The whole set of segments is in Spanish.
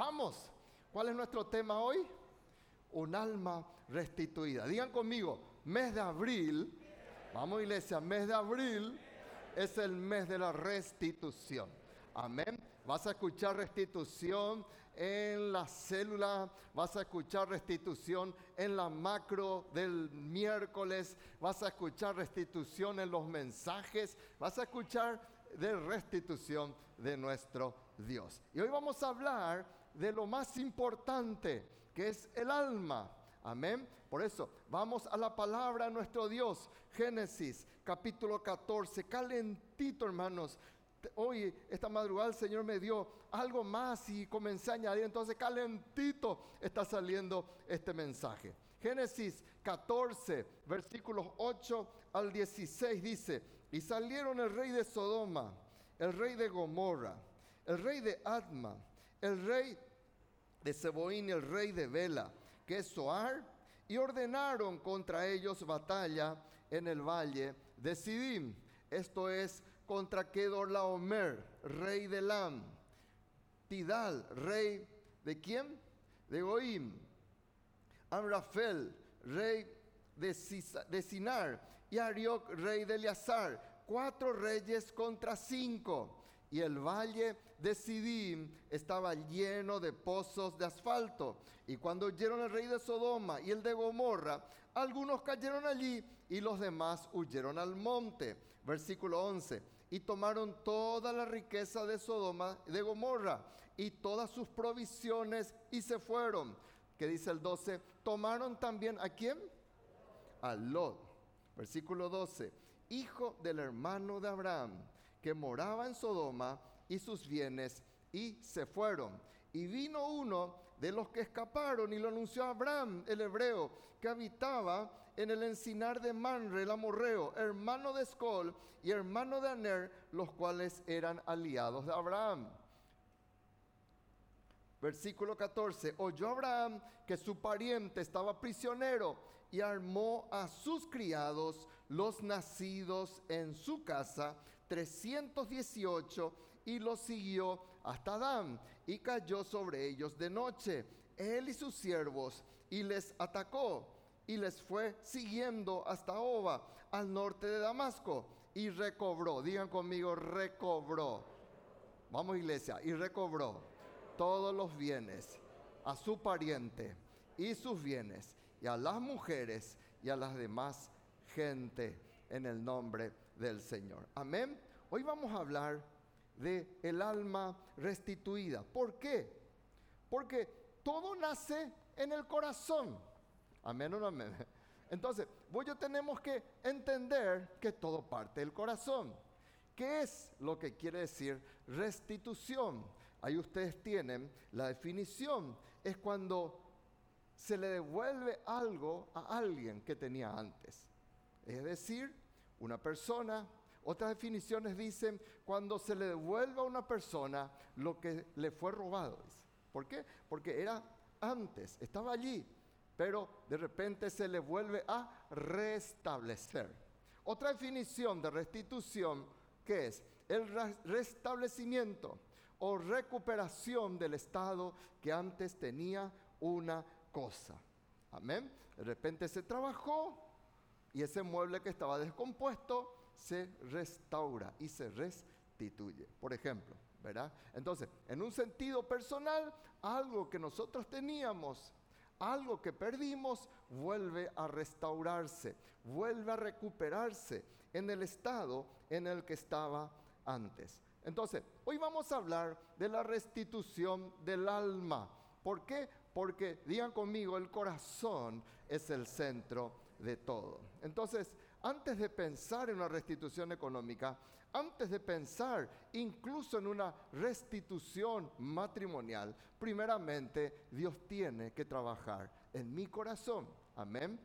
Vamos. ¿Cuál es nuestro tema hoy? Un alma restituida. Digan conmigo, mes de abril. Vamos iglesia, mes de abril es el mes de la restitución. Amén. Vas a escuchar restitución en la célula, vas a escuchar restitución en la macro del miércoles, vas a escuchar restitución en los mensajes, vas a escuchar de restitución de nuestro Dios. Y hoy vamos a hablar de lo más importante, que es el alma. Amén. Por eso, vamos a la palabra de nuestro Dios. Génesis capítulo 14. Calentito, hermanos. Hoy, esta madrugada, el Señor me dio algo más y comencé a añadir. Entonces, calentito está saliendo este mensaje. Génesis 14, versículos 8 al 16 dice, y salieron el rey de Sodoma, el rey de Gomorra, el rey de Adma, el rey de Seboín y el rey de Bela, que es Soar, y ordenaron contra ellos batalla en el valle de Sidim. Esto es contra Kedorlaomer, rey de Lam, Tidal, rey de quién? De Goim, Amrafel, rey de, Sinar, y Arioc, rey de Eleazar, cuatro reyes contra cinco y el valle de Sidim estaba lleno de pozos de asfalto. Y cuando oyeron el rey de Sodoma y el de Gomorra, algunos cayeron allí y los demás huyeron al monte. Versículo 11. Y tomaron toda la riqueza de Sodoma y de Gomorra y todas sus provisiones y se fueron. Que dice el 12, tomaron también a quién? A Lot. Versículo 12, hijo del hermano de Abraham que moraba en Sodoma y sus bienes y se fueron. Y vino uno de los que escaparon y lo anunció a Abraham, el hebreo, que habitaba en el encinar de Manre, el amorreo, hermano de Escol y hermano de Aner, los cuales eran aliados de Abraham. Versículo 14. Oyó Abraham que su pariente estaba prisionero y armó a sus criados, los nacidos en su casa, 318 y los siguió hasta Adán y cayó sobre ellos de noche, él y sus siervos, y les atacó y les fue siguiendo hasta Oba, al norte de Damasco, y recobró, digan conmigo, recobró. Vamos iglesia, y recobró todos los bienes a su pariente y sus bienes, y a las mujeres y a las demás gente en el nombre del Señor. Amén. Hoy vamos a hablar de el alma restituida. ¿Por qué? Porque todo nace en el corazón. Amén o no amén. Entonces, vos yo tenemos que entender que todo parte del corazón. ¿Qué es lo que quiere decir restitución? Ahí ustedes tienen la definición. Es cuando se le devuelve algo a alguien que tenía antes. Es decir, una persona, otras definiciones dicen cuando se le devuelve a una persona lo que le fue robado. ¿Por qué? Porque era antes, estaba allí, pero de repente se le vuelve a restablecer. Otra definición de restitución, que es el restablecimiento o recuperación del estado que antes tenía una cosa. Amén. De repente se trabajó, y ese mueble que estaba descompuesto se restaura y se restituye, por ejemplo, ¿verdad? Entonces, en un sentido personal, algo que nosotros teníamos, algo que perdimos, vuelve a restaurarse, vuelve a recuperarse en el estado en el que estaba antes. Entonces, hoy vamos a hablar de la restitución del alma. ¿Por qué? Porque, digan conmigo, el corazón es el centro de todo. Entonces, antes de pensar en una restitución económica, antes de pensar incluso en una restitución matrimonial, primeramente Dios tiene que trabajar en mi corazón. Amén.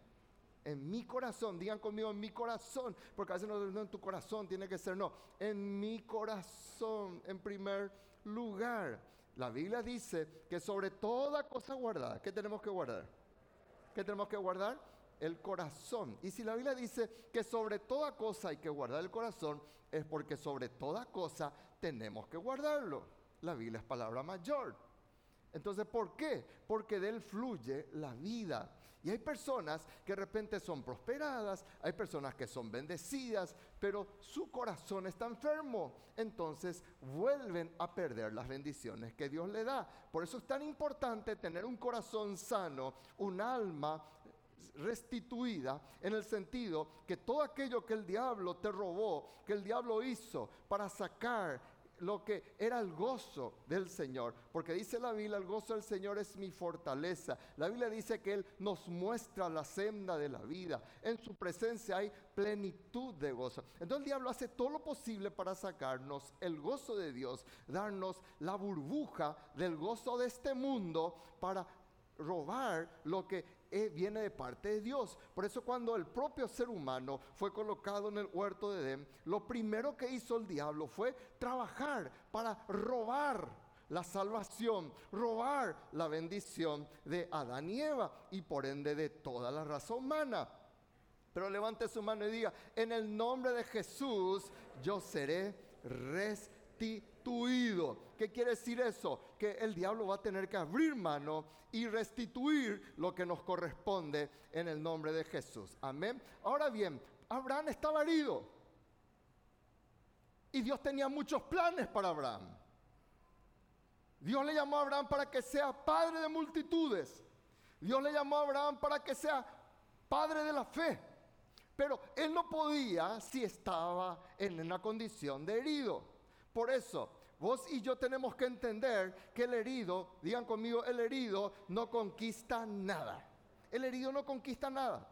En mi corazón, digan conmigo en mi corazón, porque a veces no, no en tu corazón tiene que ser, no, en mi corazón en primer lugar. La Biblia dice que sobre toda cosa guardada, ¿qué tenemos que guardar? ¿Qué tenemos que guardar? El corazón. Y si la Biblia dice que sobre toda cosa hay que guardar el corazón, es porque sobre toda cosa tenemos que guardarlo. La Biblia es palabra mayor. Entonces, ¿por qué? Porque de él fluye la vida. Y hay personas que de repente son prosperadas, hay personas que son bendecidas, pero su corazón está enfermo. Entonces vuelven a perder las bendiciones que Dios le da. Por eso es tan importante tener un corazón sano, un alma restituida en el sentido que todo aquello que el diablo te robó, que el diablo hizo para sacar lo que era el gozo del Señor. Porque dice la Biblia, el gozo del Señor es mi fortaleza. La Biblia dice que Él nos muestra la senda de la vida. En su presencia hay plenitud de gozo. Entonces el diablo hace todo lo posible para sacarnos el gozo de Dios, darnos la burbuja del gozo de este mundo para robar lo que eh, viene de parte de Dios. Por eso cuando el propio ser humano fue colocado en el huerto de Edén, lo primero que hizo el diablo fue trabajar para robar la salvación, robar la bendición de Adán y Eva y por ende de toda la raza humana. Pero levante su mano y diga, en el nombre de Jesús yo seré restituido ¿Qué quiere decir eso? Que el diablo va a tener que abrir mano y restituir lo que nos corresponde en el nombre de Jesús. Amén. Ahora bien, Abraham estaba herido. Y Dios tenía muchos planes para Abraham. Dios le llamó a Abraham para que sea padre de multitudes. Dios le llamó a Abraham para que sea padre de la fe. Pero él no podía si estaba en una condición de herido. Por eso, vos y yo tenemos que entender que el herido, digan conmigo, el herido no conquista nada. El herido no conquista nada.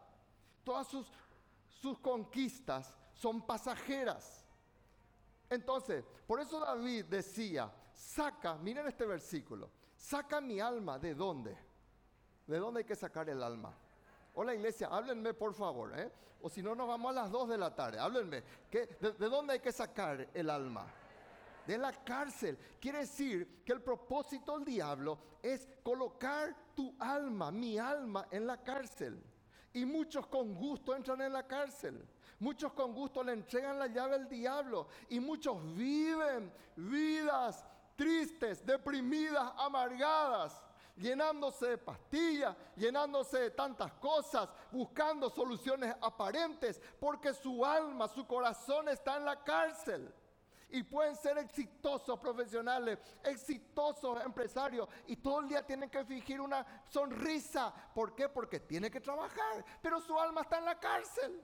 Todas sus, sus conquistas son pasajeras. Entonces, por eso David decía, saca, miren este versículo, saca mi alma, ¿de dónde? ¿De dónde hay que sacar el alma? Hola iglesia, háblenme por favor, ¿eh? o si no nos vamos a las 2 de la tarde, háblenme, de dónde hay que sacar el alma? De la cárcel. Quiere decir que el propósito del diablo es colocar tu alma, mi alma, en la cárcel. Y muchos con gusto entran en la cárcel. Muchos con gusto le entregan la llave al diablo. Y muchos viven vidas tristes, deprimidas, amargadas llenándose de pastillas, llenándose de tantas cosas, buscando soluciones aparentes, porque su alma, su corazón está en la cárcel y pueden ser exitosos profesionales, exitosos empresarios y todo el día tienen que fingir una sonrisa. ¿Por qué? Porque tiene que trabajar, pero su alma está en la cárcel.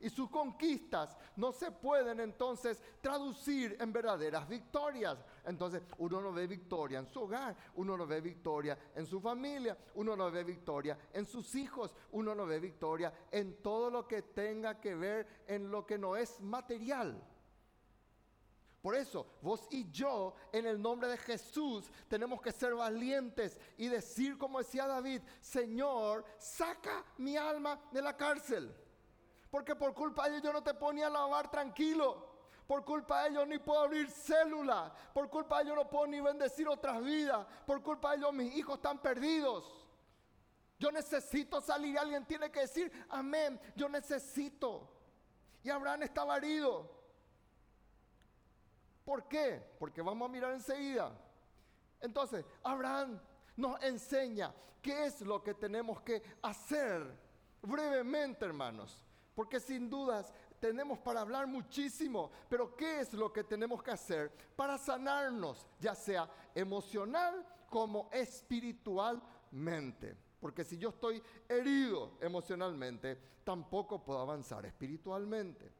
Y sus conquistas no se pueden entonces traducir en verdaderas victorias. Entonces uno no ve victoria en su hogar, uno no ve victoria en su familia, uno no ve victoria en sus hijos, uno no ve victoria en todo lo que tenga que ver en lo que no es material. Por eso, vos y yo, en el nombre de Jesús, tenemos que ser valientes y decir, como decía David, Señor, saca mi alma de la cárcel. Porque por culpa de ellos yo no te ponía a lavar tranquilo. Por culpa de ellos ni puedo abrir célula. Por culpa de ellos no puedo ni bendecir otras vidas. Por culpa de ellos mis hijos están perdidos. Yo necesito salir. Alguien tiene que decir, amén, yo necesito. Y Abraham estaba herido. ¿Por qué? Porque vamos a mirar enseguida. Entonces, Abraham nos enseña qué es lo que tenemos que hacer brevemente, hermanos. Porque sin dudas tenemos para hablar muchísimo, pero ¿qué es lo que tenemos que hacer para sanarnos, ya sea emocional como espiritualmente? Porque si yo estoy herido emocionalmente, tampoco puedo avanzar espiritualmente.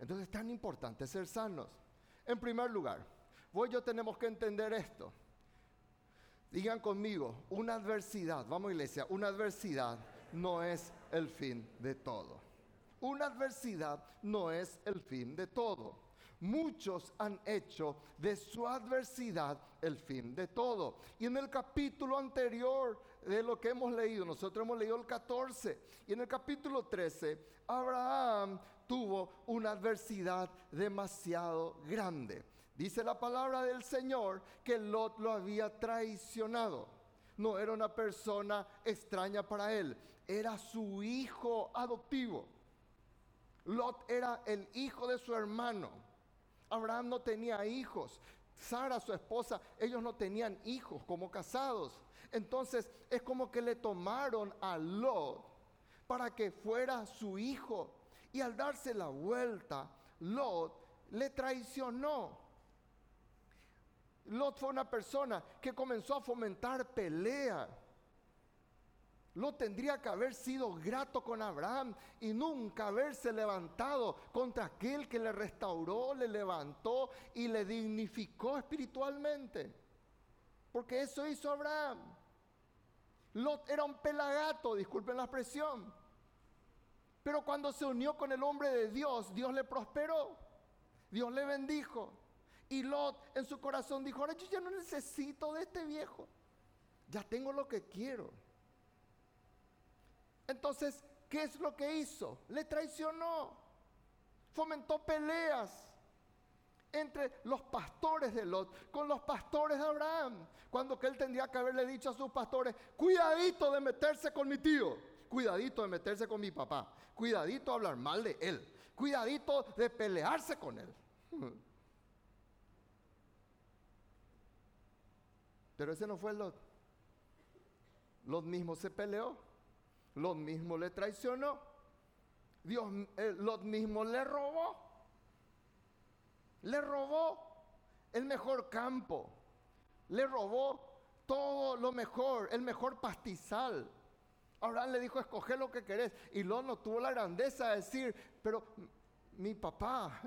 Entonces es tan importante ser sanos. En primer lugar, vos y yo tenemos que entender esto. Digan conmigo, una adversidad, vamos iglesia, una adversidad no es el fin de todo. Una adversidad no es el fin de todo. Muchos han hecho de su adversidad el fin de todo. Y en el capítulo anterior de lo que hemos leído, nosotros hemos leído el 14, y en el capítulo 13, Abraham tuvo una adversidad demasiado grande. Dice la palabra del Señor que Lot lo había traicionado. No era una persona extraña para él, era su hijo adoptivo. Lot era el hijo de su hermano. Abraham no tenía hijos. Sara, su esposa, ellos no tenían hijos como casados. Entonces es como que le tomaron a Lot para que fuera su hijo. Y al darse la vuelta, Lot le traicionó. Lot fue una persona que comenzó a fomentar pelea. Lot tendría que haber sido grato con Abraham y nunca haberse levantado contra aquel que le restauró, le levantó y le dignificó espiritualmente. Porque eso hizo Abraham. Lot era un pelagato, disculpen la expresión. Pero cuando se unió con el hombre de Dios, Dios le prosperó. Dios le bendijo. Y Lot en su corazón dijo, ahora yo ya no necesito de este viejo. Ya tengo lo que quiero. Entonces, ¿qué es lo que hizo? Le traicionó. Fomentó peleas entre los pastores de Lot con los pastores de Abraham. Cuando que él tendría que haberle dicho a sus pastores, cuidadito de meterse con mi tío, cuidadito de meterse con mi papá, cuidadito de hablar mal de él, cuidadito de pelearse con él. Pero ese no fue Lot. Lot mismo se peleó, Lot mismo le traicionó, Dios, eh, Lot mismo le robó, le robó el mejor campo, le robó todo lo mejor, el mejor pastizal. Abraham le dijo, escoge lo que querés. Y Lot no tuvo la grandeza de decir, pero mi papá,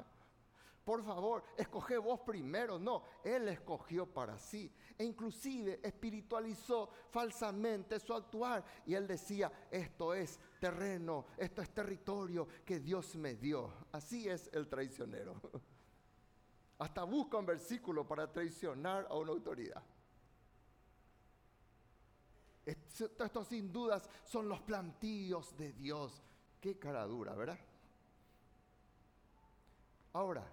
por favor, escoge vos primero. No, él escogió para sí. E inclusive espiritualizó falsamente su actuar. Y él decía, esto es terreno, esto es territorio que Dios me dio. Así es el traicionero. Hasta busca un versículo para traicionar a una autoridad. Esto sin dudas son los plantíos de Dios. Qué cara dura, ¿verdad? Ahora,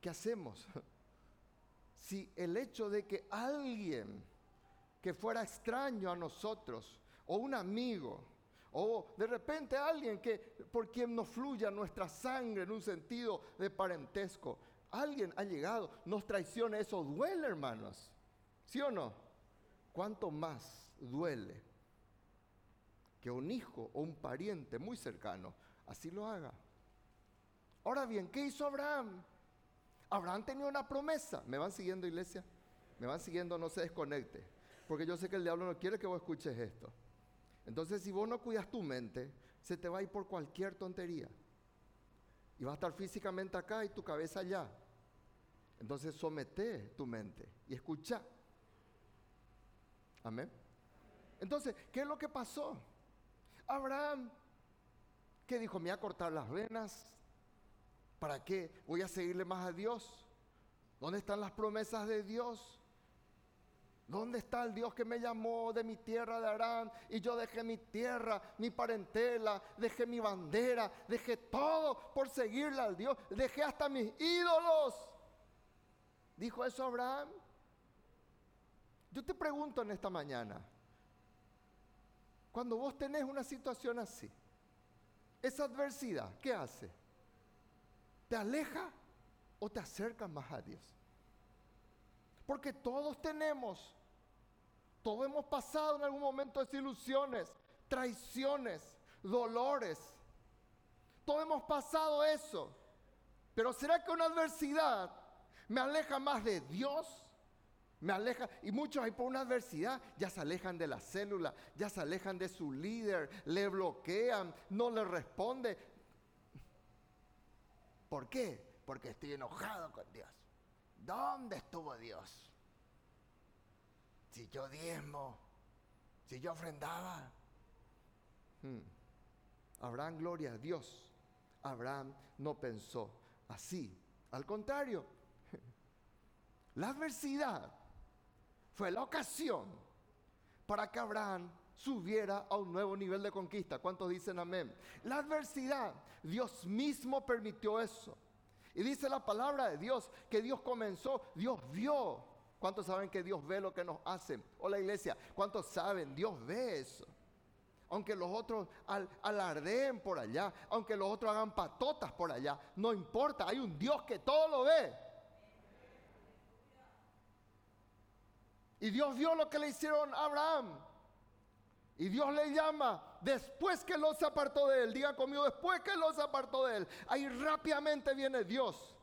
¿Qué hacemos? Si el hecho de que alguien que fuera extraño a nosotros, o un amigo, o de repente alguien que por quien nos fluya nuestra sangre en un sentido de parentesco, alguien ha llegado, nos traiciona, eso duele, hermanos. ¿Sí o no? ¿Cuánto más duele que un hijo o un pariente muy cercano así lo haga? Ahora bien, ¿qué hizo Abraham? Abraham tenía una promesa. ¿Me van siguiendo, iglesia? ¿Me van siguiendo? No se desconecte. Porque yo sé que el diablo no quiere que vos escuches esto. Entonces, si vos no cuidas tu mente, se te va a ir por cualquier tontería. Y va a estar físicamente acá y tu cabeza allá. Entonces, somete tu mente y escucha. Amén. Entonces, ¿qué es lo que pasó? Abraham, que dijo, me voy a cortar las venas, ¿Para qué voy a seguirle más a Dios? ¿Dónde están las promesas de Dios? ¿Dónde está el Dios que me llamó de mi tierra de Arán? Y yo dejé mi tierra, mi parentela, dejé mi bandera, dejé todo por seguirle al Dios. Dejé hasta mis ídolos. ¿Dijo eso Abraham? Yo te pregunto en esta mañana, cuando vos tenés una situación así, esa adversidad, ¿qué hace? ¿Te aleja o te acerca más a Dios? Porque todos tenemos, todos hemos pasado en algún momento desilusiones, traiciones, dolores. Todos hemos pasado eso. Pero ¿será que una adversidad me aleja más de Dios? Me aleja, y muchos ahí por una adversidad ya se alejan de la célula, ya se alejan de su líder, le bloquean, no le responde. ¿Por qué? Porque estoy enojado con Dios. ¿Dónde estuvo Dios? Si yo diezmo, si yo ofrendaba. Hmm. Abraham, gloria a Dios. Abraham no pensó así. Al contrario, la adversidad fue la ocasión para que Abraham subiera a un nuevo nivel de conquista. ¿Cuántos dicen amén? La adversidad, Dios mismo permitió eso. Y dice la palabra de Dios que Dios comenzó, Dios vio. ¿Cuántos saben que Dios ve lo que nos hacen? Hola iglesia, ¿cuántos saben? Dios ve eso. Aunque los otros alardeen por allá, aunque los otros hagan patotas por allá, no importa, hay un Dios que todo lo ve. Y Dios vio lo que le hicieron a Abraham. Y Dios le llama después que Lot se apartó de él. Diga conmigo, después que Lot se apartó de él. Ahí rápidamente viene Dios.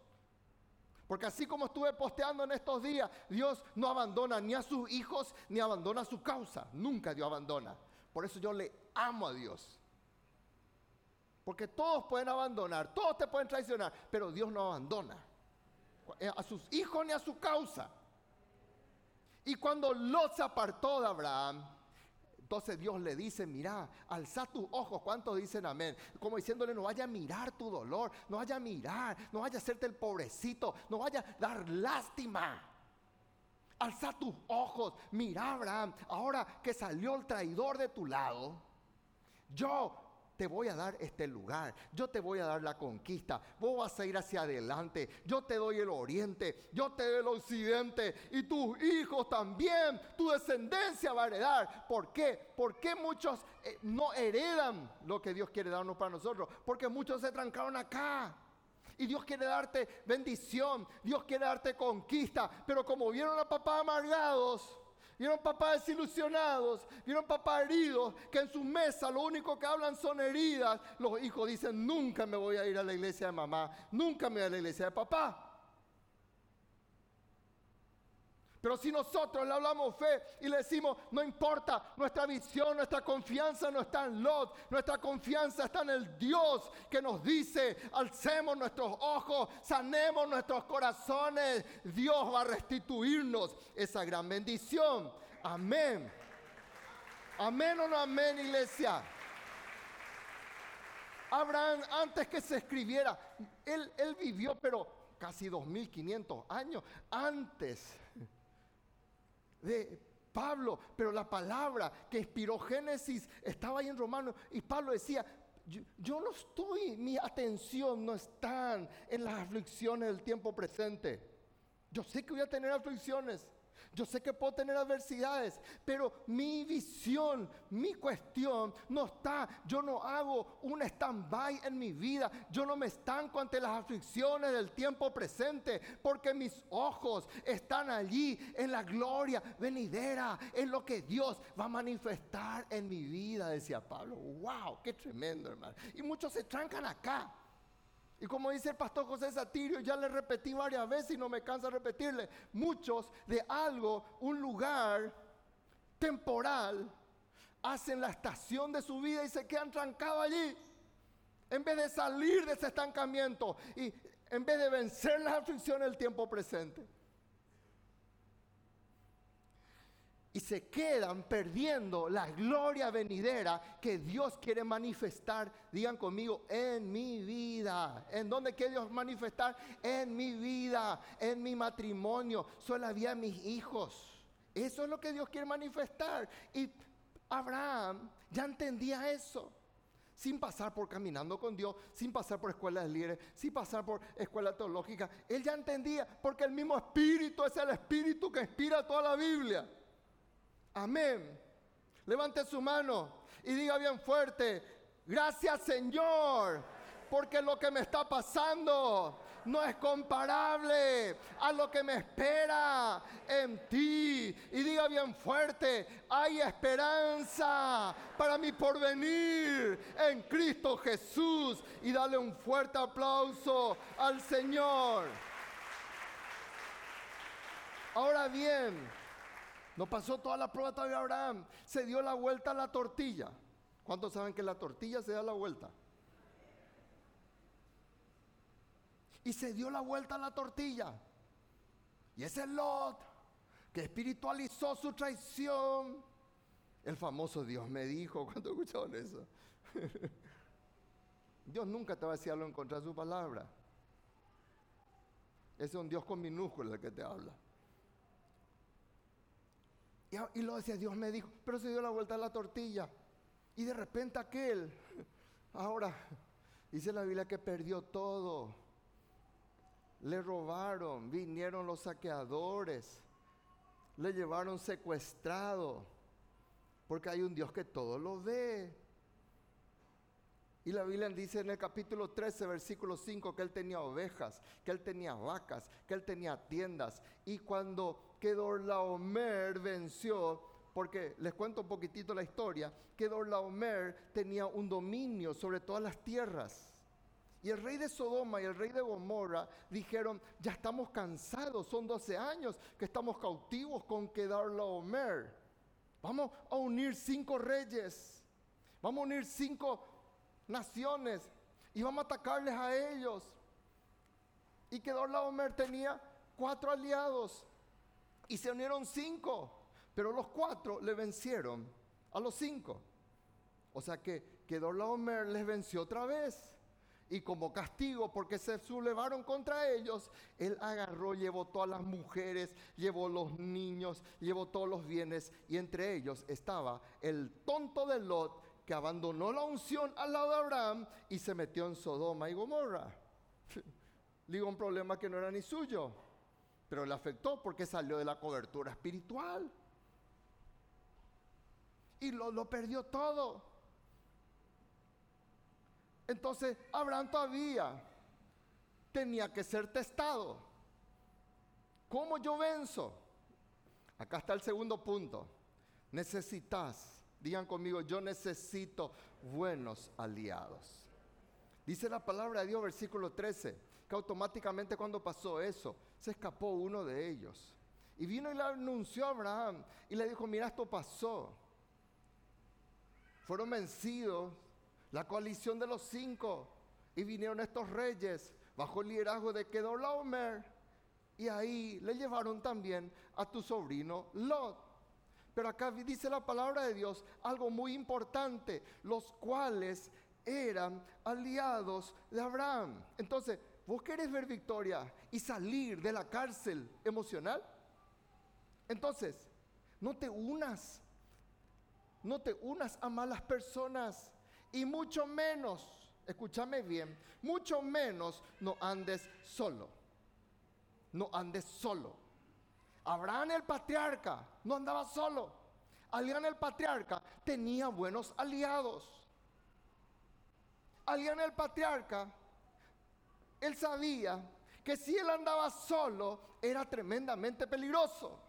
Porque así como estuve posteando en estos días, Dios no abandona ni a sus hijos ni abandona su causa. Nunca Dios abandona. Por eso yo le amo a Dios. Porque todos pueden abandonar, todos te pueden traicionar, pero Dios no abandona a sus hijos ni a su causa. Y cuando Lot se apartó de Abraham, entonces Dios le dice, mira, alza tus ojos. ¿Cuántos dicen amén? Como diciéndole, no vaya a mirar tu dolor, no vaya a mirar, no vaya a hacerte el pobrecito, no vaya a dar lástima. Alza tus ojos, mira Abraham, ahora que salió el traidor de tu lado, yo te voy a dar este lugar, yo te voy a dar la conquista, vos vas a ir hacia adelante, yo te doy el oriente, yo te doy el occidente y tus hijos también, tu descendencia va a heredar. ¿Por qué? ¿Por qué muchos eh, no heredan lo que Dios quiere darnos para nosotros? Porque muchos se trancaron acá. Y Dios quiere darte bendición, Dios quiere darte conquista, pero como vieron a papá amargados, Vieron papás desilusionados, vieron papás heridos, que en su mesa lo único que hablan son heridas. Los hijos dicen, nunca me voy a ir a la iglesia de mamá, nunca me voy a la iglesia de papá. Pero si nosotros le hablamos fe y le decimos, no importa, nuestra visión, nuestra confianza no está en Lot, nuestra confianza está en el Dios que nos dice, alcemos nuestros ojos, sanemos nuestros corazones, Dios va a restituirnos esa gran bendición. Amén. Amén o no amén, iglesia. Abraham, antes que se escribiera, él, él vivió, pero casi 2500 años antes de Pablo, pero la palabra que inspiró Génesis estaba ahí en Romanos y Pablo decía, yo, yo, no estoy, mi atención no está en las aflicciones del tiempo presente. Yo sé que voy a tener aflicciones, yo sé que puedo tener adversidades, pero mi visión, mi cuestión no está. Yo no hago un stand-by en mi vida. Yo no me estanco ante las aflicciones del tiempo presente, porque mis ojos están allí en la gloria venidera, en lo que Dios va a manifestar en mi vida, decía Pablo. ¡Wow! ¡Qué tremendo, hermano! Y muchos se trancan acá. Y como dice el pastor José Satirio, ya le repetí varias veces y no me cansa repetirle, muchos de algo, un lugar temporal, hacen la estación de su vida y se quedan trancados allí. En vez de salir de ese estancamiento y en vez de vencer las aflicciones del tiempo presente. Y se quedan perdiendo la gloria venidera que Dios quiere manifestar, digan conmigo, en mi vida. ¿En dónde quiere Dios manifestar? En mi vida, en mi matrimonio, soy la vida de mis hijos. Eso es lo que Dios quiere manifestar. Y Abraham ya entendía eso sin pasar por caminando con Dios, sin pasar por escuelas de líderes, sin pasar por escuela teológica. Él ya entendía, porque el mismo espíritu es el espíritu que inspira toda la Biblia. Amén. Levante su mano y diga bien fuerte, gracias Señor, porque lo que me está pasando no es comparable a lo que me espera en ti. Y diga bien fuerte, hay esperanza para mi porvenir en Cristo Jesús. Y dale un fuerte aplauso al Señor. Ahora bien, no pasó toda la prueba todavía Abraham. Se dio la vuelta a la tortilla. ¿Cuántos saben que la tortilla se da la vuelta? Y se dio la vuelta a la tortilla. Y ese Lot que espiritualizó su traición. El famoso Dios me dijo, ¿cuánto escucharon eso? Dios nunca te va a decir algo en contra de su palabra. Ese es un Dios con minúsculas el que te habla. Y, lo decía, Dios me dijo, pero se dio la vuelta a la tortilla. Y de repente aquel, ahora, dice la Biblia que perdió todo. Le robaron, vinieron los saqueadores, le llevaron secuestrado, porque hay un Dios que todo lo ve. Y la Biblia dice en el capítulo 13, versículo 5, que él tenía ovejas, que él tenía vacas, que él tenía tiendas. Y cuando que Dorlaomer venció, porque les cuento un poquitito la historia, que Dorlaomer tenía un dominio sobre todas las tierras. Y el rey de Sodoma y el rey de Gomorra dijeron, ya estamos cansados, son 12 años que estamos cautivos con Kedorlaomer. Vamos a unir cinco reyes, vamos a unir cinco naciones y vamos a atacarles a ellos. Y Kedorlaomer tenía cuatro aliados y se unieron cinco, pero los cuatro le vencieron a los cinco. O sea que Kedorlaomer les venció otra vez. Y como castigo, porque se sublevaron contra ellos, él agarró, llevó todas las mujeres, llevó los niños, llevó todos los bienes. Y entre ellos estaba el tonto de Lot, que abandonó la unción al lado de Abraham y se metió en Sodoma y Gomorra. Digo, un problema que no era ni suyo, pero le afectó porque salió de la cobertura espiritual. Y lo, lo perdió todo. Entonces Abraham todavía tenía que ser testado. ¿Cómo yo venzo? Acá está el segundo punto. Necesitas, digan conmigo, yo necesito buenos aliados. Dice la palabra de Dios, versículo 13, que automáticamente cuando pasó eso, se escapó uno de ellos. Y vino y le anunció a Abraham y le dijo, mira, esto pasó. Fueron vencidos la coalición de los cinco. Y vinieron estos reyes bajo el liderazgo de Kedorlaomer. Y ahí le llevaron también a tu sobrino Lot. Pero acá dice la palabra de Dios algo muy importante, los cuales eran aliados de Abraham. Entonces, ¿vos querés ver victoria y salir de la cárcel emocional? Entonces, no te unas, no te unas a malas personas y mucho menos, escúchame bien, mucho menos no andes solo. No andes solo. Abraham el patriarca no andaba solo. Alián el patriarca tenía buenos aliados. Alián el patriarca, él sabía que si él andaba solo era tremendamente peligroso.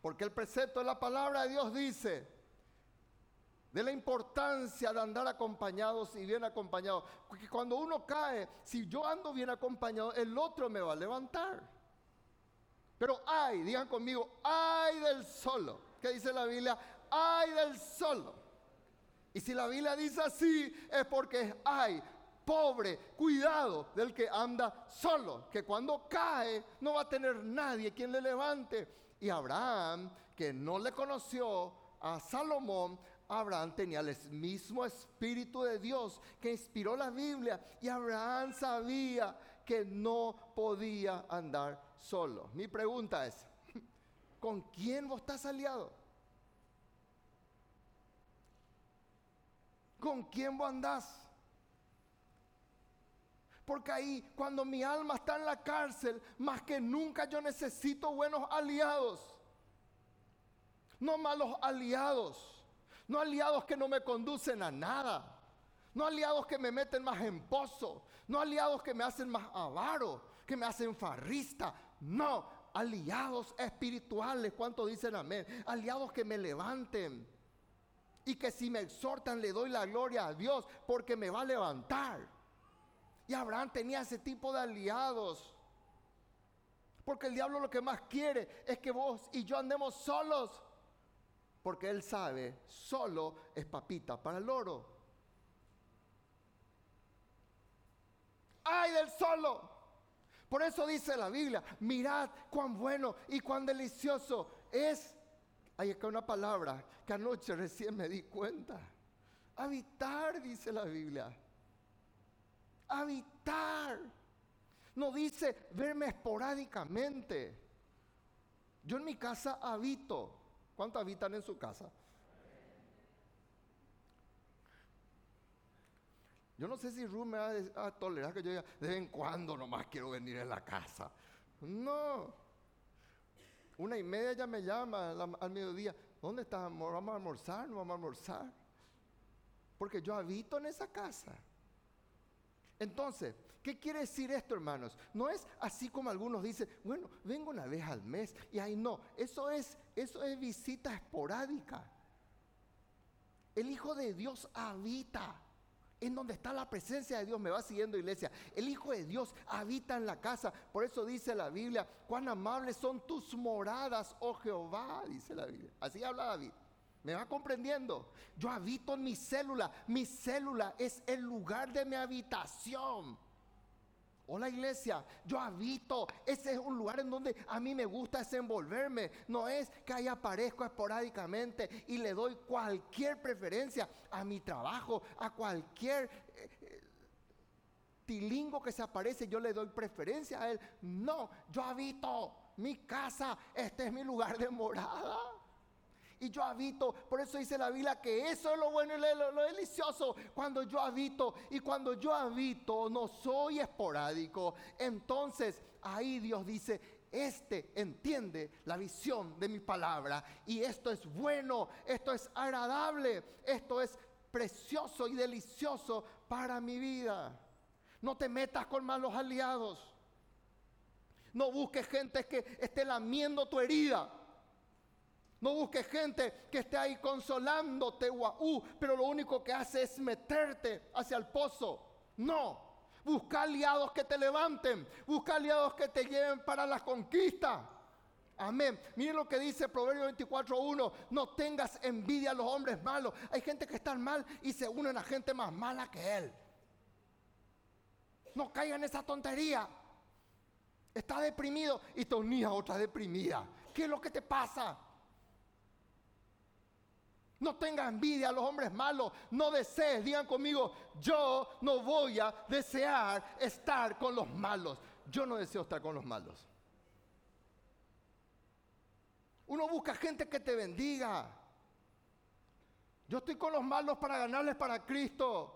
Porque el precepto de la palabra de Dios dice, de la importancia de andar acompañados y bien acompañados. Porque cuando uno cae, si yo ando bien acompañado, el otro me va a levantar. Pero ay, digan conmigo, ay del solo. ¿Qué dice la Biblia? Ay del solo. Y si la Biblia dice así, es porque es ay, pobre, cuidado del que anda solo, que cuando cae no va a tener nadie quien le levante. Y Abraham, que no le conoció a Salomón, Abraham tenía el mismo espíritu de Dios que inspiró la Biblia y Abraham sabía que no podía andar solo. Mi pregunta es, ¿con quién vos estás aliado? ¿Con quién vos andás? Porque ahí, cuando mi alma está en la cárcel, más que nunca yo necesito buenos aliados. No malos aliados no aliados que no me conducen a nada. No aliados que me meten más en pozo. No aliados que me hacen más avaro, que me hacen farrista. No, aliados espirituales. ¿Cuántos dicen amén? Aliados que me levanten. Y que si me exhortan le doy la gloria a Dios porque me va a levantar. Y Abraham tenía ese tipo de aliados. Porque el diablo lo que más quiere es que vos y yo andemos solos porque él sabe, solo es papita para el oro. ¡Ay del solo! Por eso dice la Biblia, mirad cuán bueno y cuán delicioso es. Hay acá una palabra que anoche recién me di cuenta. Habitar, dice la Biblia. Habitar. No dice verme esporádicamente. Yo en mi casa habito. ¿Cuántos habitan en su casa? Yo no sé si Ruth me va a tolerar que yo diga, de vez en cuando nomás quiero venir a la casa. No. Una y media ya me llama al, mediodía. ¿Dónde estás? ¿Vamos a almorzar? ¿No vamos a almorzar? Porque yo habito en esa casa. Entonces, ¿Qué quiere decir esto, hermanos? No es así como algunos dicen, bueno, vengo una vez al mes y ahí no. Eso es, eso es visita esporádica. El Hijo de Dios habita en donde está la presencia de Dios. Me va siguiendo iglesia. El Hijo de Dios habita en la casa. Por eso dice la Biblia, cuán amables son tus moradas, oh Jehová, dice la Biblia. Así habla David. ¿Me va comprendiendo? Yo habito en mi célula. Mi célula es el lugar de mi habitación. Hola iglesia, yo habito. Ese es un lugar en donde a mí me gusta desenvolverme. No es que ahí aparezco esporádicamente y le doy cualquier preferencia a mi trabajo, a cualquier eh, tilingo que se aparece, yo le doy preferencia a él. No, yo habito mi casa. Este es mi lugar de morada y yo habito. Por eso dice la Biblia que eso es lo bueno y lo, delicioso. Cuando yo habito y cuando yo habito no soy esporádico. Entonces ahí Dios dice, este entiende la visión de mi palabra y esto es bueno, esto es agradable, esto es precioso y delicioso para mi vida. No te metas con malos aliados. No busques gente que esté lamiendo tu herida. No busques gente que esté ahí consolándote, uh, pero lo único que hace es meterte hacia el pozo. No. Busca aliados que te levanten. Busca aliados que te lleven para la conquista. Amén. Miren lo que dice Proverbio 24.1. No tengas envidia a los hombres malos. Hay gente que está mal y se unen a gente más mala que él. No caigan en esa tontería. Está deprimido y te unía a otra deprimida. ¿Qué es lo que te pasa? No tenga envidia a los hombres malos. No desees, digan conmigo, yo no voy a desear estar con los malos. Yo no deseo estar con los malos. Uno busca gente que te bendiga. Yo estoy con los malos para ganarles para Cristo.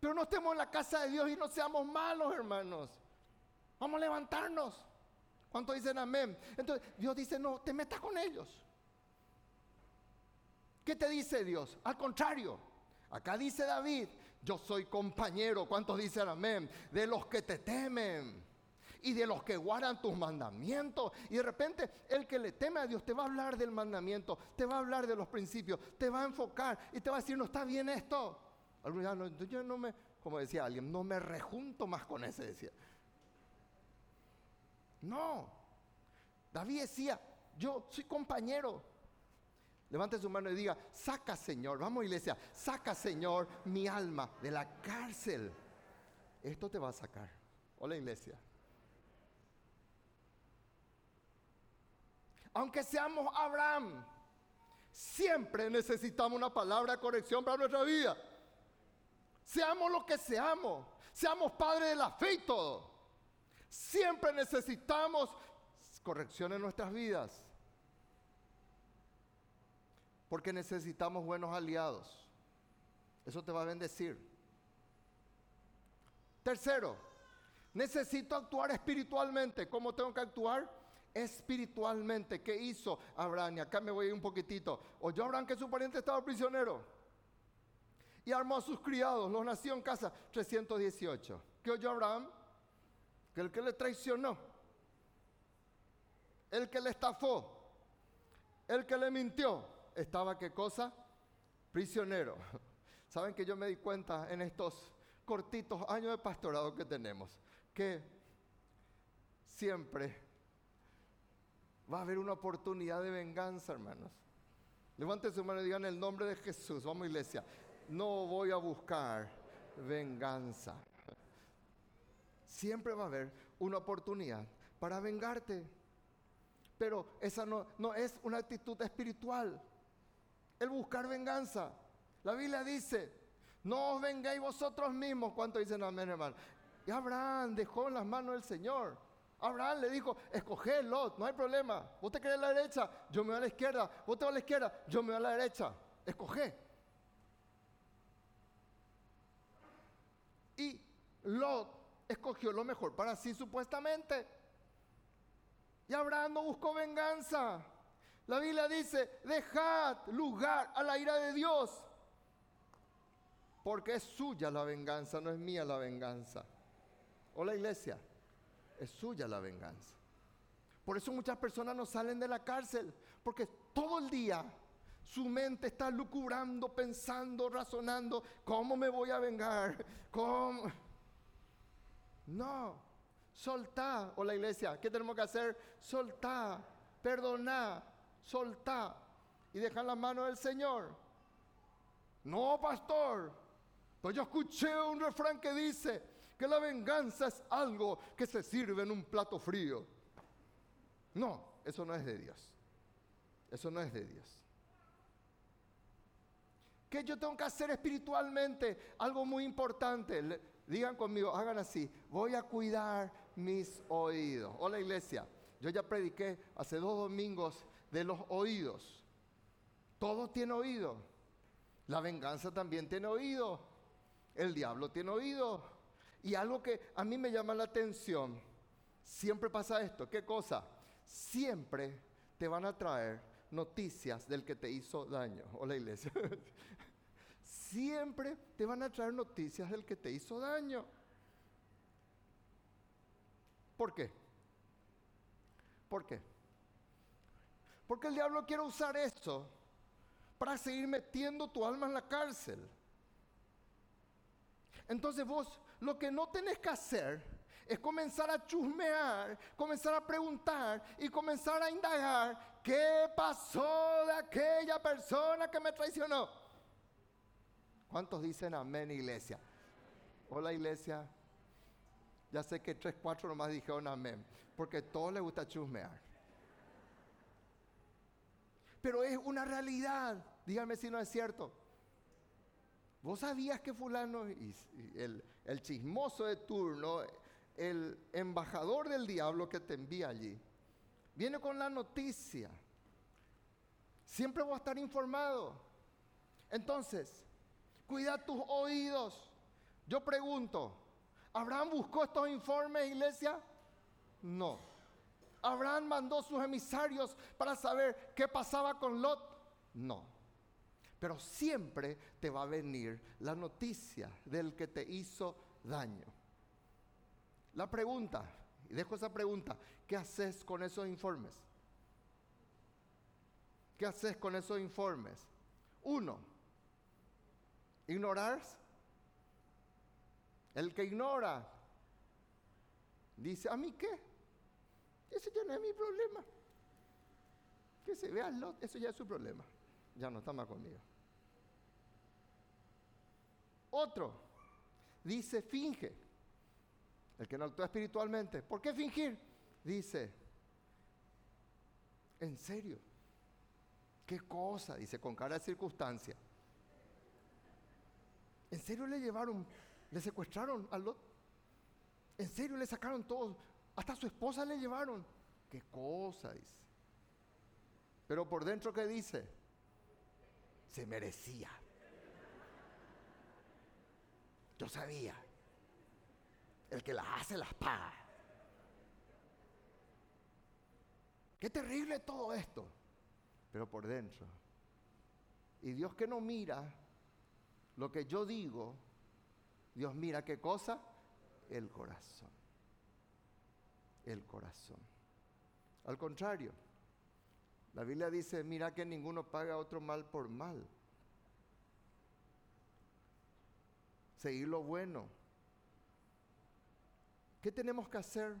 Pero no estemos en la casa de Dios y no seamos malos, hermanos. Vamos a levantarnos. ¿Cuántos dicen amén? Entonces Dios dice, no, te metas con ellos. ¿Qué te dice Dios? Al contrario, acá dice David, yo soy compañero, ¿cuántos dicen amén? De los que te temen y de los que guardan tus mandamientos. Y de repente el que le teme a Dios te va a hablar del mandamiento, te va a hablar de los principios, te va a enfocar y te va a decir, no está bien esto. Algunos yo no me, como decía alguien, no me rejunto más con ese, decía. No, David decía, yo soy compañero Levante su mano y diga, saca Señor, vamos iglesia, saca Señor mi alma de la cárcel. Esto te va a sacar. Hola iglesia. Aunque seamos Abraham, siempre necesitamos una palabra de corrección para nuestra vida. Seamos lo que seamos, seamos padres de la fe y todo. Siempre necesitamos corrección en nuestras vidas. Porque necesitamos buenos aliados. Eso te va a bendecir. Tercero, necesito actuar espiritualmente. ¿Cómo tengo que actuar? Espiritualmente. ¿Qué hizo Abraham? Y acá me voy un poquitito. Oyó Abraham que su pariente estaba prisionero. Y armó a sus criados. Los nació en casa. 318. ¿Qué oyó Abraham? Que el que le traicionó. El que le estafó. El que le mintió estaba qué cosa? Prisionero. Saben que yo me di cuenta en estos cortitos años de pastorado que tenemos, que siempre va a haber una oportunidad de venganza, hermanos. Levanten su mano y digan el nombre de Jesús. Vamos, iglesia. No voy a buscar venganza. Siempre va a haber una oportunidad para vengarte. Pero esa no, no es una actitud espiritual el buscar venganza. La Biblia dice, no os vengáis vosotros mismos. ¿Cuánto dicen amén, hermano? Y Abraham dejó en las manos del Señor. Abraham le dijo, escoge Lot, no hay problema. Vos te querés a la derecha, yo me voy a la izquierda. Vos te vas a la izquierda, yo me voy a la derecha. Escoge. Y Lot escogió lo mejor para sí supuestamente. Y Abraham no buscó venganza. La Biblia dice, dejad lugar a la ira de Dios. porque es suya la venganza, no es mía la venganza. Hola iglesia, es suya la venganza. Por eso muchas personas no salen de la cárcel, porque todo el día su mente está lucubrando, pensando, razonando, ¿cómo me voy a vengar? ¿Cómo? No, soltá. O la iglesia, ¿qué tenemos que hacer? Soltá, perdoná, soltá y dejar la mano del Señor. No, pastor. Pues yo escuché un refrán que dice que la venganza es algo que se sirve en un plato frío. No, eso no es de Dios. Eso no es de Dios. ¿Qué yo tengo que hacer espiritualmente? Algo muy importante. Digan conmigo, hagan así. Voy a cuidar mis oídos. Hola iglesia. Yo ya prediqué hace dos domingos de los oídos. Todo tiene oído. La venganza también tiene oído. El diablo tiene oído. Y algo que a mí me llama la atención, siempre pasa esto. ¿Qué cosa? Siempre te van a traer noticias del que te hizo daño. Hola iglesia. siempre te van a traer noticias del que te hizo daño. ¿Por qué? ¿Por qué? Porque el diablo quiere usar esto para seguir metiendo tu alma en la cárcel. Entonces vos lo que no tenés que hacer es comenzar a chusmear, comenzar a preguntar y comenzar a indagar qué pasó de aquella persona que me traicionó. ¿Cuántos dicen amén, iglesia? Hola, iglesia. Ya sé que tres, cuatro nomás dijeron amén, porque a todos les gusta chusmear. Pero es una realidad. Díganme si no es cierto. ¿Vos sabías que fulano, el, el chismoso de turno, el embajador del diablo que te envía allí, viene con la noticia? Siempre voy a estar informado. Entonces, cuida tus oídos. Yo pregunto, ¿Abraham buscó estos informes, iglesia? No. ¿Abraham mandó sus emisarios para saber qué pasaba con Lot? No. Pero siempre te va a venir la noticia del que te hizo daño. La pregunta, y dejo esa pregunta, ¿qué haces con esos informes? ¿Qué haces con esos informes? Uno, ignorar. El que ignora dice, ¿a mí qué? Ese ya no es mi problema. Que se vea Lot, eso ya es su problema ya no está más conmigo. Otro dice finge. El que no actúa espiritualmente. ¿Por qué fingir? Dice, ¿en serio? ¿Qué cosa? Dice con cara de circunstancia. ¿En serio le llevaron, le secuestraron a Lot? ¿En serio le sacaron todo? Hasta su esposa le llevaron. ¿Qué cosa? Dice. Pero por dentro, ¿qué dice? se merecía. Yo sabía, el que las hace las paga. Qué terrible todo esto, pero por dentro. Y Dios que no mira lo que yo digo, Dios mira qué cosa? El corazón. El corazón. Al contrario, la Biblia dice, mira que ninguno paga otro mal por mal. Seguir lo bueno. ¿Qué tenemos que hacer?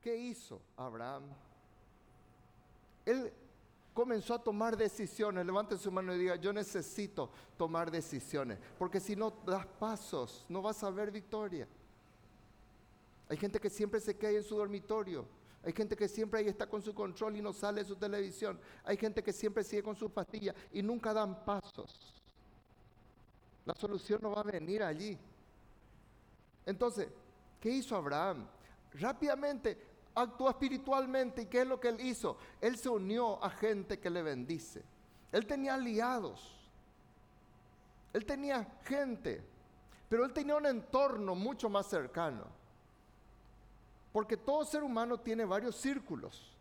¿Qué hizo Abraham? Él comenzó a tomar decisiones. Levante su mano y diga, yo necesito tomar decisiones. Porque si no das pasos, no vas a ver victoria. Hay gente que siempre se queda en su dormitorio hay gente que siempre ahí está con su control y no sale de su televisión. Hay gente que siempre sigue con sus pastillas y nunca dan pasos. La solución no va a venir allí. Entonces, ¿qué hizo Abraham? Rápidamente actuó espiritualmente. ¿Y qué es lo que él hizo? Él se unió a gente que le bendice. Él tenía aliados. Él tenía gente. Pero él tenía un entorno mucho más cercano. Porque todo ser humano tiene varios círculos.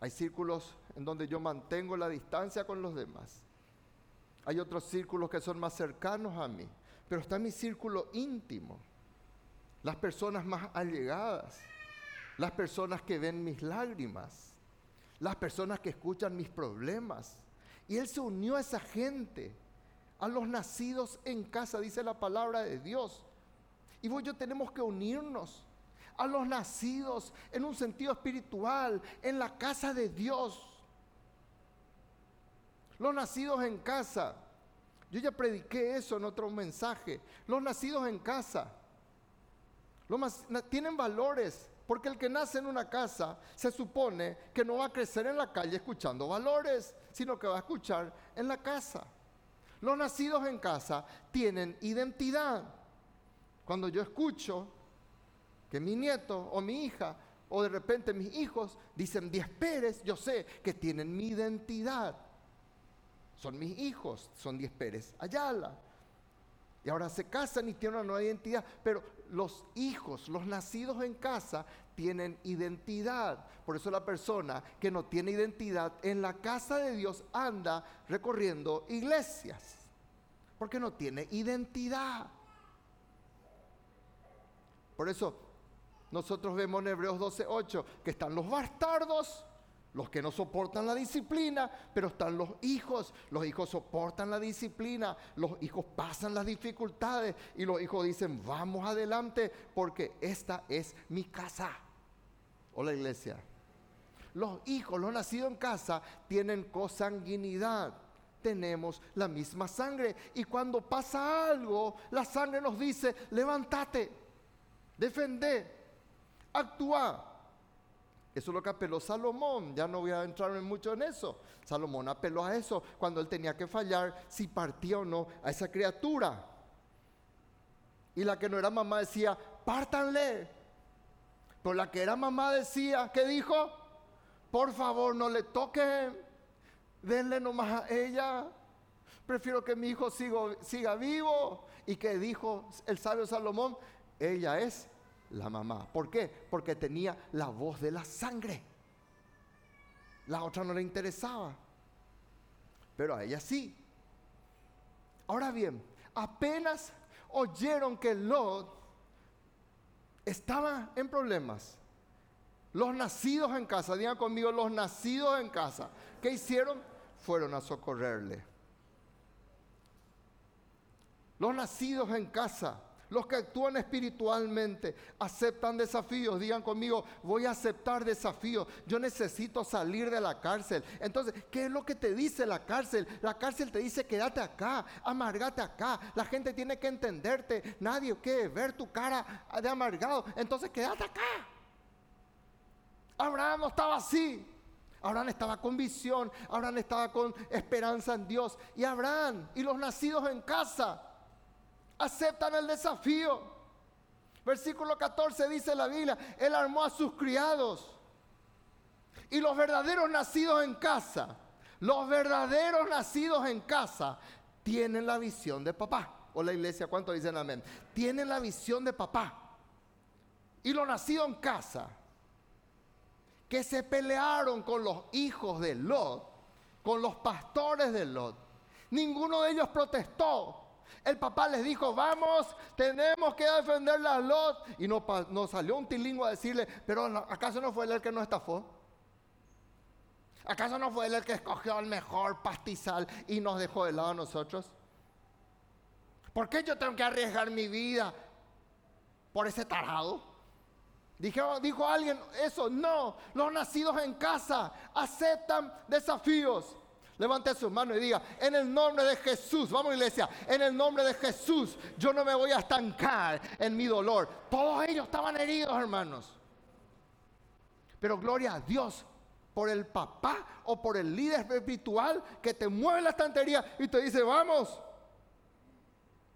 Hay círculos en donde yo mantengo la distancia con los demás. Hay otros círculos que son más cercanos a mí, pero está mi círculo íntimo. Las personas más allegadas, las personas que ven mis lágrimas, las personas que escuchan mis problemas. Y Él se unió a esa gente, a los nacidos en casa, dice la palabra de Dios. Y vos yo tenemos que unirnos a los nacidos en un sentido espiritual, en la casa de Dios. Los nacidos en casa. Yo ya prediqué eso en otro mensaje. Los nacidos en casa. Los tienen valores. Porque el que nace en una casa se supone que no va a crecer en la calle escuchando valores, sino que va a escuchar en la casa. Los nacidos en casa tienen identidad. Cuando yo escucho que mi nieto o mi hija o de repente mis hijos dicen Diez Pérez, yo sé que tienen mi identidad. Son mis hijos, son Diez Pérez Ayala. Y ahora se casan y tienen una nueva identidad. Pero los hijos, los nacidos en casa, tienen identidad. Por eso la persona que no tiene identidad en la casa de Dios anda recorriendo iglesias. Porque no tiene identidad. Por eso nosotros vemos en Hebreos 12:8 que están los bastardos, los que no soportan la disciplina, pero están los hijos. Los hijos soportan la disciplina, los hijos pasan las dificultades y los hijos dicen, vamos adelante porque esta es mi casa. O la iglesia. Los hijos, los nacidos en casa, tienen cosanguinidad. Tenemos la misma sangre. Y cuando pasa algo, la sangre nos dice, levántate defender, actuar. Eso es lo que apeló Salomón. Ya no voy a entrar mucho en eso. Salomón apeló a eso cuando él tenía que fallar si partía o no a esa criatura. Y la que no era mamá decía, pártanle. Pero la que era mamá decía, ¿qué dijo? Por favor, no le toquen. Denle nomás a ella. Prefiero que mi hijo siga vivo. Y que dijo el sabio Salomón, ella es la mamá. ¿Por qué? Porque tenía la voz de la sangre. La otra no le interesaba. Pero a ella sí. Ahora bien, apenas oyeron que Lot estaba en problemas. Los nacidos en casa, digan conmigo, los nacidos en casa, ¿qué hicieron? Fueron a socorrerle. Los nacidos en casa los que actúan espiritualmente aceptan desafíos. Digan conmigo, voy a aceptar desafíos. Yo necesito salir de la cárcel. Entonces, ¿qué es lo que te dice la cárcel? La cárcel te dice, quédate acá, amargate acá. La gente tiene que entenderte. Nadie quiere ver tu cara de amargado. Entonces, quédate acá. Abraham no estaba así. Abraham estaba con visión. Abraham estaba con esperanza en Dios. Y Abraham y los nacidos en casa aceptan el desafío. Versículo 14 dice la Biblia, Él armó a sus criados. Y los verdaderos nacidos en casa, los verdaderos nacidos en casa, tienen la visión de papá. O la iglesia, ¿cuánto dicen amén? Tienen la visión de papá. Y los nacidos en casa, que se pelearon con los hijos de Lot, con los pastores de Lot, ninguno de ellos protestó. El papá les dijo, vamos, tenemos que defender las Lot. Y no, salió un tilingo a decirle, pero ¿acaso no fue él el que nos estafó? ¿Acaso no fue él el que escogió el mejor pastizal y nos dejó de lado a nosotros? ¿Por qué yo tengo que arriesgar mi vida por ese tarado? Dijo, dijo alguien eso, no, los nacidos en casa aceptan desafíos. Levante su mano y diga, en el nombre de Jesús, vamos iglesia, en el nombre de Jesús, yo no me voy a estancar en mi dolor. Todos ellos estaban heridos, hermanos. Pero gloria a Dios por el papá o por el líder espiritual que te mueve la estantería y te dice, vamos.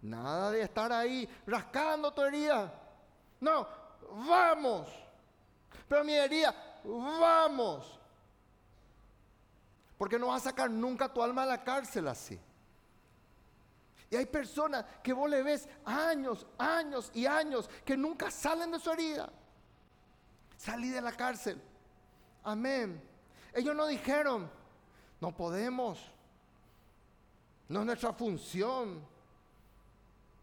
Nada de estar ahí rascando tu herida. No, vamos. Pero mi herida, vamos. Porque no vas a sacar nunca tu alma a la cárcel así. Y hay personas que vos le ves años, años y años que nunca salen de su herida. Salí de la cárcel. Amén. Ellos no dijeron, no podemos. No es nuestra función.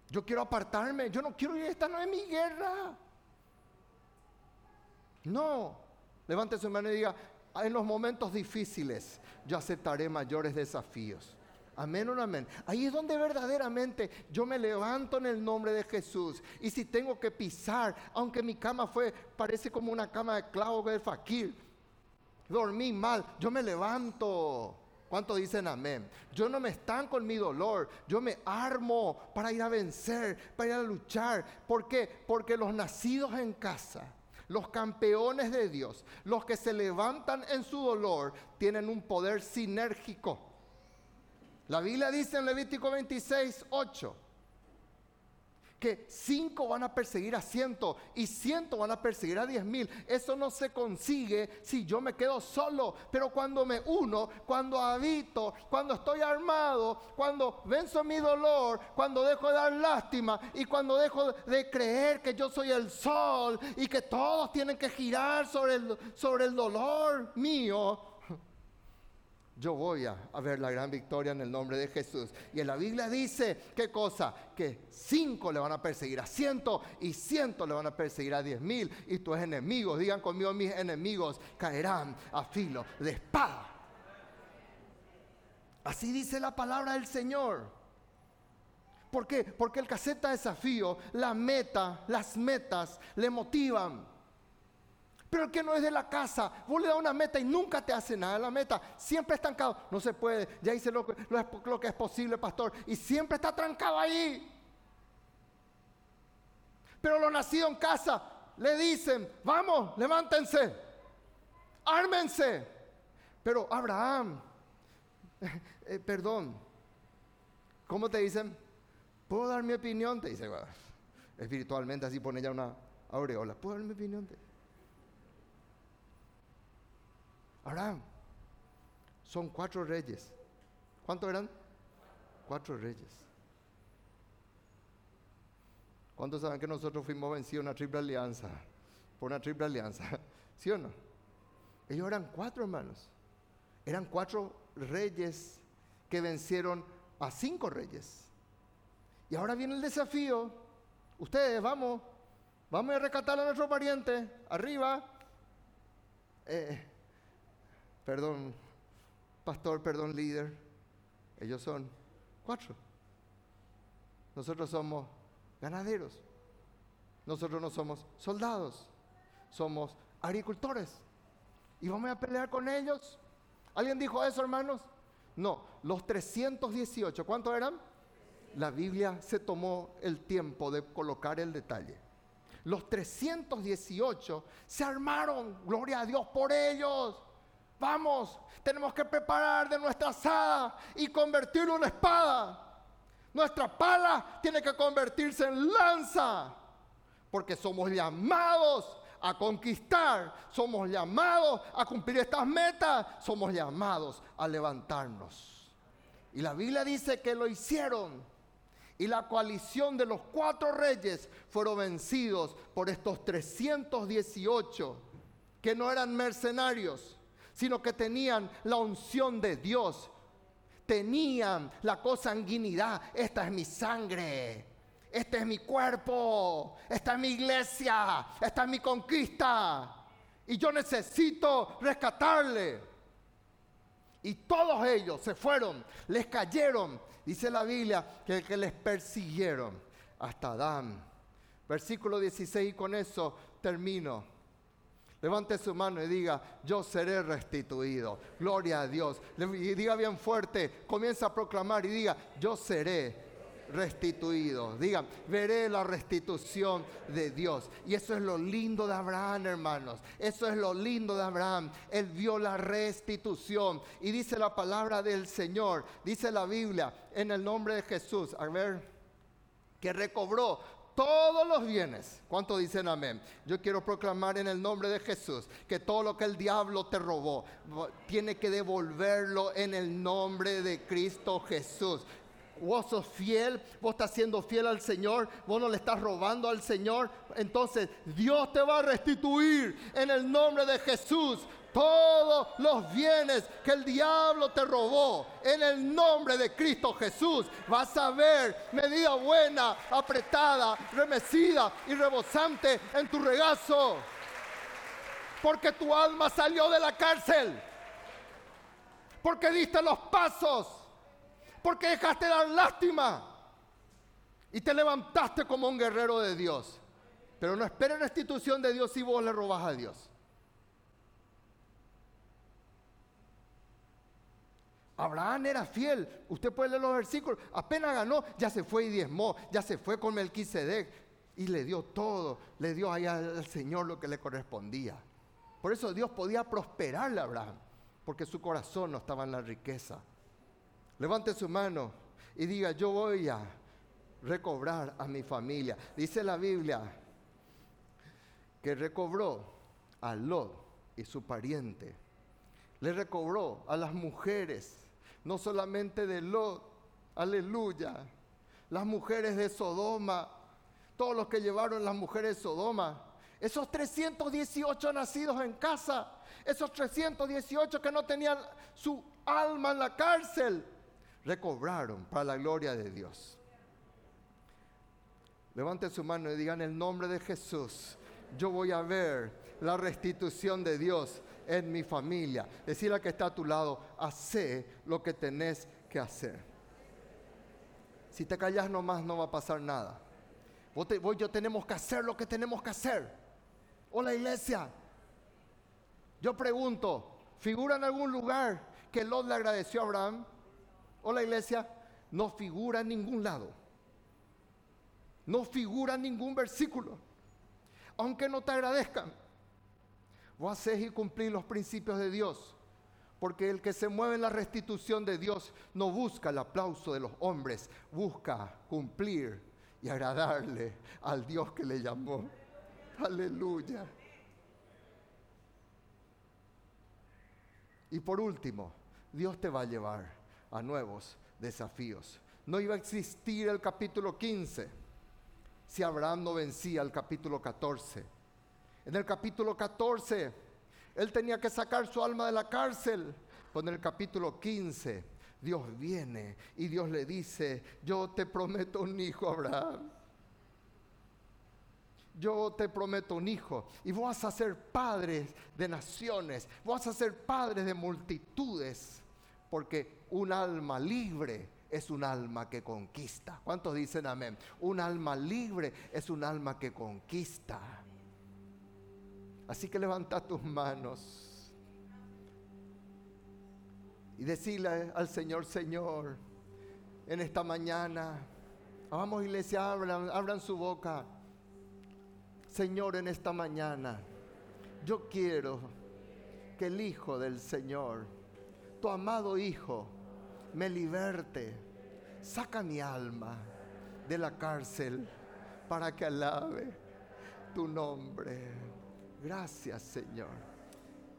Yo quiero apartarme. Yo no quiero ir. Esta no es mi guerra. No. Levante su mano y diga, en los momentos difíciles yo aceptaré mayores desafíos. Amén o amén. Ahí es donde verdaderamente yo me levanto en el nombre de Jesús. Y si tengo que pisar, aunque mi cama fue, parece como una cama de clavo de fakir, dormí mal, yo me levanto. ¿Cuánto dicen amén? Yo no me estanco en mi dolor, yo me armo para ir a vencer, para ir a luchar. ¿Por qué? Porque los nacidos en casa, los campeones de Dios, los que se levantan en su dolor, tienen un poder sinérgico. La Biblia dice en Levítico 26, 8 que cinco van a perseguir a ciento y ciento van a perseguir a diez mil. Eso no se consigue si yo me quedo solo. Pero cuando me uno, cuando habito, cuando estoy armado, cuando venzo mi dolor, cuando dejo de dar lástima y cuando dejo de creer que yo soy el sol y que todos tienen que girar sobre el, sobre el dolor mío, yo voy a, ver la gran victoria en el nombre de Jesús. Y en la Biblia dice, ¿qué cosa? Que cinco le van a perseguir a ciento y ciento le van a perseguir a diez mil. Y tus enemigos, digan conmigo, mis enemigos caerán a filo de espada. Así dice la palabra del Señor. ¿Por qué? Porque el caseta desafío, la meta, las metas le motivan. Pero el que no es de la casa, vos le das una meta y nunca te hace nada la meta. Siempre estancado. No se puede. Ya hice lo, lo que es posible, pastor. Y siempre está trancado ahí. Pero los nacidos en casa le dicen, vamos, levántense. Ármense. Pero Abraham, eh, perdón, ¿cómo te dicen? ¿Puedo dar mi opinión? Te dice, espiritualmente así pone ya una aureola. ¿Puedo dar mi opinión? Abraham, son cuatro reyes. ¿Cuántos eran? Cuatro reyes. ¿Cuántos saben que nosotros fuimos vencidos en una triple alianza? Por una triple alianza. ¿Sí o no? Ellos eran cuatro hermanos. Eran cuatro reyes que vencieron a cinco reyes. Y ahora viene el desafío. Ustedes, vamos, vamos a rescatar a nuestro pariente. Arriba. Eh, perdón, pastor, perdón, líder. Ellos son cuatro. Nosotros somos ganaderos. Nosotros no somos soldados. Somos agricultores. Y vamos a pelear con ellos. ¿Alguien dijo eso, hermanos? No, los 318, ¿cuántos eran? La Biblia se tomó el tiempo de colocar el detalle. Los 318 se armaron, gloria a Dios por ellos. Vamos, tenemos que preparar de nuestra asada y convertirlo en espada. Nuestra pala tiene que convertirse en lanza, porque somos llamados a conquistar, somos llamados a cumplir estas metas, somos llamados a levantarnos. Y la Biblia dice que lo hicieron. Y la coalición de los cuatro reyes fueron vencidos por estos 318 que no eran mercenarios, sino que tenían la unción de Dios. Tenían la consanguinidad. Esta es mi sangre. Este es mi cuerpo. Esta es mi iglesia. Esta es mi conquista. Y yo necesito rescatarle. Y todos ellos se fueron, les cayeron. Dice la Biblia que, que les persiguieron hasta Adán. Versículo 16 y con eso termino. Levante su mano y diga, yo seré restituido. Gloria a Dios. Y diga bien fuerte, comienza a proclamar y diga, yo seré restituido. Diga, veré la restitución de Dios. Y eso es lo lindo de Abraham, hermanos. Eso es lo lindo de Abraham. Él vio la restitución. Y dice la palabra del Señor, dice la Biblia, en el nombre de Jesús. A ver, que recobró todos los bienes. ¿Cuánto dicen amén? Yo quiero proclamar en el nombre de Jesús que todo lo que el diablo te robó, tiene que devolverlo en el nombre de Cristo Jesús vos sos fiel, vos estás siendo fiel al Señor, vos no le estás robando al Señor, entonces Dios te va a restituir en el nombre de Jesús todos los bienes que el diablo te robó en el nombre de Cristo Jesús. Vas a ver medida buena, apretada, remecida y rebosante en tu regazo. Porque tu alma salió de la cárcel. Porque diste los pasos. Porque dejaste dar lástima. Y te levantaste como un guerrero de Dios. Pero no esperes restitución de Dios si vos le robas a Dios. Abraham era fiel. Usted puede leer los versículos. Apenas ganó, ya se fue y diezmó. Ya se fue con Melquisedec. Y le dio todo. Le dio ahí al Señor lo que le correspondía. Por eso Dios podía prosperarle a Abraham. Porque su corazón no estaba en la riqueza. Levante su mano y diga, yo voy a recobrar a mi familia. Dice la Biblia que recobró a Lot y su pariente. Le recobró a las mujeres no solamente de Lot, aleluya, las mujeres de Sodoma, todos los que llevaron las mujeres de Sodoma, esos 318 nacidos en casa, esos 318 que no tenían su alma en la cárcel, recobraron para la gloria de Dios. Levanten su mano y digan el nombre de Jesús. Yo voy a ver la restitución de Dios en mi familia. Decirle a que está a tu lado, hace lo que tenés que hacer. Si te callas nomás no va a pasar nada. Vos, yo tenemos que hacer lo que tenemos que hacer. Hola iglesia. Yo pregunto, ¿figura en algún lugar que Lot le agradeció a Abraham? Hola iglesia, no figura en ningún lado. No figura en ningún versículo. Aunque no te agradezcan. Vos haces y cumplir los principios de Dios. Porque el que se mueve en la restitución de Dios no busca el aplauso de los hombres, busca cumplir y agradarle al Dios que le llamó. Aleluya. Y por último, Dios te va a llevar a nuevos desafíos. No iba a existir el capítulo 15 si Abraham no vencía el capítulo 14 en el capítulo 14, él tenía que sacar su alma de la cárcel. Pues en el capítulo 15, Dios viene y Dios le dice, yo te prometo un hijo, Abraham. Yo te prometo un hijo y vas a ser padres de naciones, vas a ser padres de multitudes, porque un alma libre es un alma que conquista. ¿Cuántos dicen amén? Un alma libre es un alma que conquista. Así que levanta tus manos y decirle al Señor, Señor, en esta mañana, vamos iglesia, abran, abran su boca. Señor, en esta mañana, yo quiero que el Hijo del Señor, tu amado Hijo, me liberte. Saca mi alma de la cárcel para que alabe tu nombre. Gracias Señor.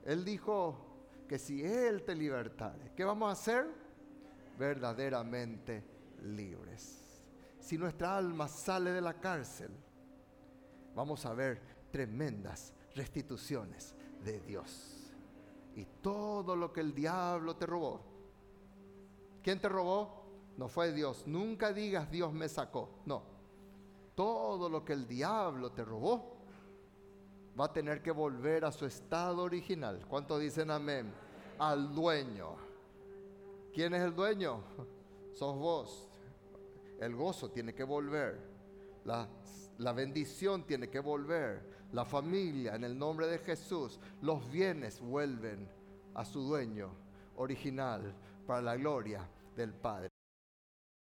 Él dijo que si Él te libertare, ¿qué vamos a hacer? Verdaderamente libres. Si nuestra alma sale de la cárcel, vamos a ver tremendas restituciones de Dios. Y todo lo que el diablo te robó. ¿Quién te robó? No fue Dios. Nunca digas Dios me sacó. No. Todo lo que el diablo te robó va a tener que volver a su estado original. ¿Cuántos dicen amén? Al dueño. ¿Quién es el dueño? Sos vos. El gozo tiene que volver. La, la bendición tiene que volver. La familia, en el nombre de Jesús, los bienes vuelven a su dueño original para la gloria del Padre.